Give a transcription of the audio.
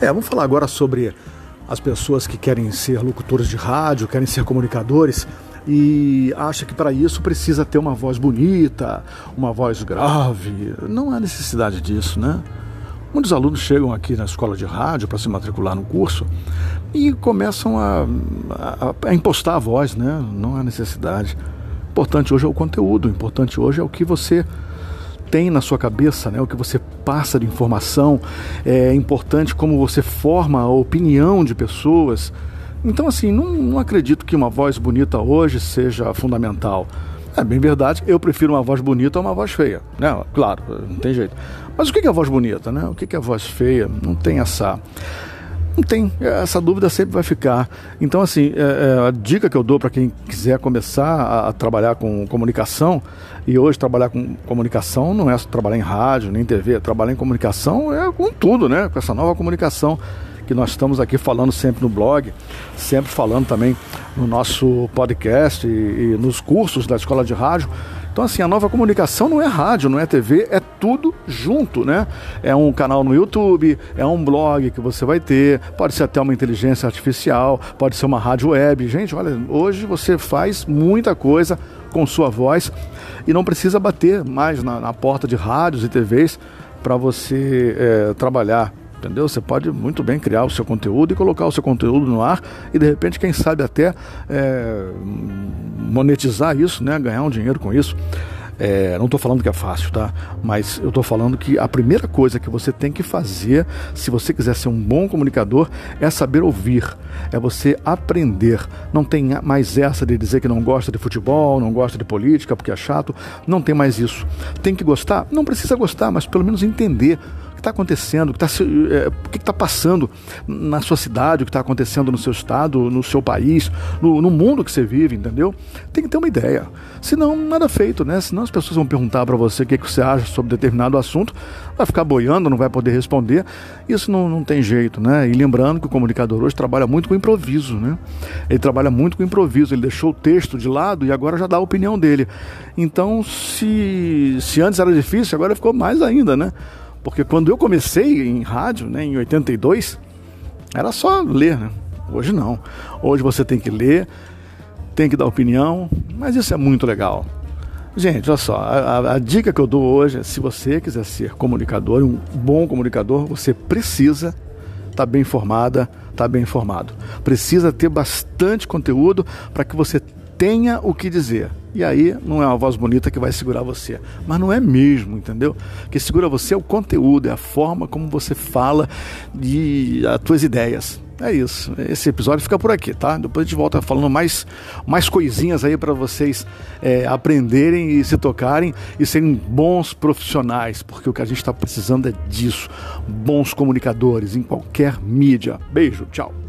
É, vamos falar agora sobre as pessoas que querem ser locutores de rádio, querem ser comunicadores e acha que para isso precisa ter uma voz bonita, uma voz grave. Não há necessidade disso, né? Muitos alunos chegam aqui na escola de rádio para se matricular no curso e começam a, a, a, impostar a voz, né? Não há necessidade. O importante hoje é o conteúdo, o importante hoje é o que você tem na sua cabeça, né? o que você passa de informação. É importante como você forma a opinião de pessoas. Então, assim, não, não acredito que uma voz bonita hoje seja fundamental. É bem verdade, eu prefiro uma voz bonita a uma voz feia, né? Claro, não tem jeito. Mas o que é voz bonita, né? O que é voz feia? Não tem essa. Não tem, essa dúvida sempre vai ficar. Então, assim, é, é, a dica que eu dou para quem quiser começar a, a, trabalhar com comunicação, e hoje trabalhar com comunicação não é só trabalhar em rádio, nem TV, trabalhar em comunicação é com tudo, né? Com essa nova comunicação que nós estamos aqui falando sempre no blog, sempre falando também no nosso podcast e, e nos cursos da escola de rádio. Então, assim, a nova comunicação não é rádio, não é TV, é tudo junto, né? É um canal no YouTube, é um blog que você vai ter, pode ser até uma inteligência artificial, pode ser uma rádio web. Gente, olha, hoje você faz muita coisa com sua voz e não precisa bater mais na, na porta de rádios e TVs para você é, trabalhar entendeu? Você pode muito bem criar o seu conteúdo e colocar o seu conteúdo no ar e de repente, quem sabe até é, monetizar isso, né? Ganhar um dinheiro com isso. É, não estou falando que é fácil, tá? Mas eu estou falando que a primeira coisa que você tem que fazer, se você quiser ser um bom comunicador, é saber ouvir, é você aprender. Não tem mais essa de dizer que não gosta de futebol, não gosta de política porque é chato. Não tem mais isso. Tem que gostar? Não precisa gostar, mas pelo menos entender está acontecendo, o que está é, tá passando na sua cidade, o que está acontecendo no seu estado, no seu país, no, no, mundo que você vive, entendeu? Tem que ter uma ideia. Senão, nada feito, né? Senão as pessoas vão perguntar para você o que, que você acha sobre determinado assunto, vai ficar boiando, não vai poder responder. Isso não, não tem jeito, né? E lembrando que o comunicador hoje trabalha muito com improviso, né? Ele trabalha muito com improviso, ele deixou o texto de lado e agora já dá a opinião dele. Então, se, se antes era difícil, agora ficou mais ainda, né? Porque quando eu comecei em rádio, né, em 82, era só ler, né? Hoje não. Hoje você tem que ler, tem que dar opinião, mas isso é muito legal. Gente, olha só, a, a, dica que eu dou hoje é: se você quiser ser comunicador, um bom comunicador, você precisa estar tá bem informada, estar tá bem informado. Precisa ter bastante conteúdo para que você tenha o que dizer. E aí não é uma voz bonita que vai segurar você. Mas não é mesmo, entendeu? O que segura você é o conteúdo, é a forma como você fala e as tuas ideias. É isso. Esse episódio fica por aqui, tá? Depois a gente volta falando mais, mais coisinhas aí para vocês é, aprenderem e se tocarem e serem bons profissionais, porque o que a gente está precisando é disso. Bons comunicadores em qualquer mídia. Beijo, tchau.